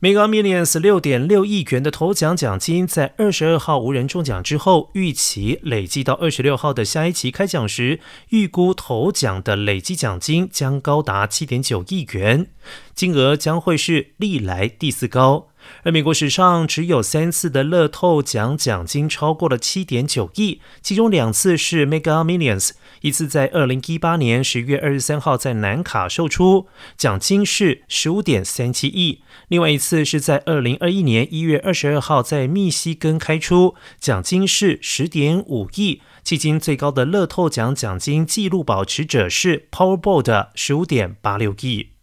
Mega Millions 六点六亿元的头奖奖金，在二十二号无人中奖之后，预期累计到二十六号的下一期开奖时，预估头奖的累计奖金将高达七点九亿元，金额将会是历来第四高。而美国史上只有三次的乐透奖奖金超过了七点九亿，其中两次是 Mega Millions，一次在二零一八年十月二十三号在南卡售出，奖金是十五点三七亿；另外一次是在二零二一年一月二十二号在密西根开出，奖金是十点五亿。迄今最高的乐透奖奖金纪录保持者是 Powerball 的十五点八六亿。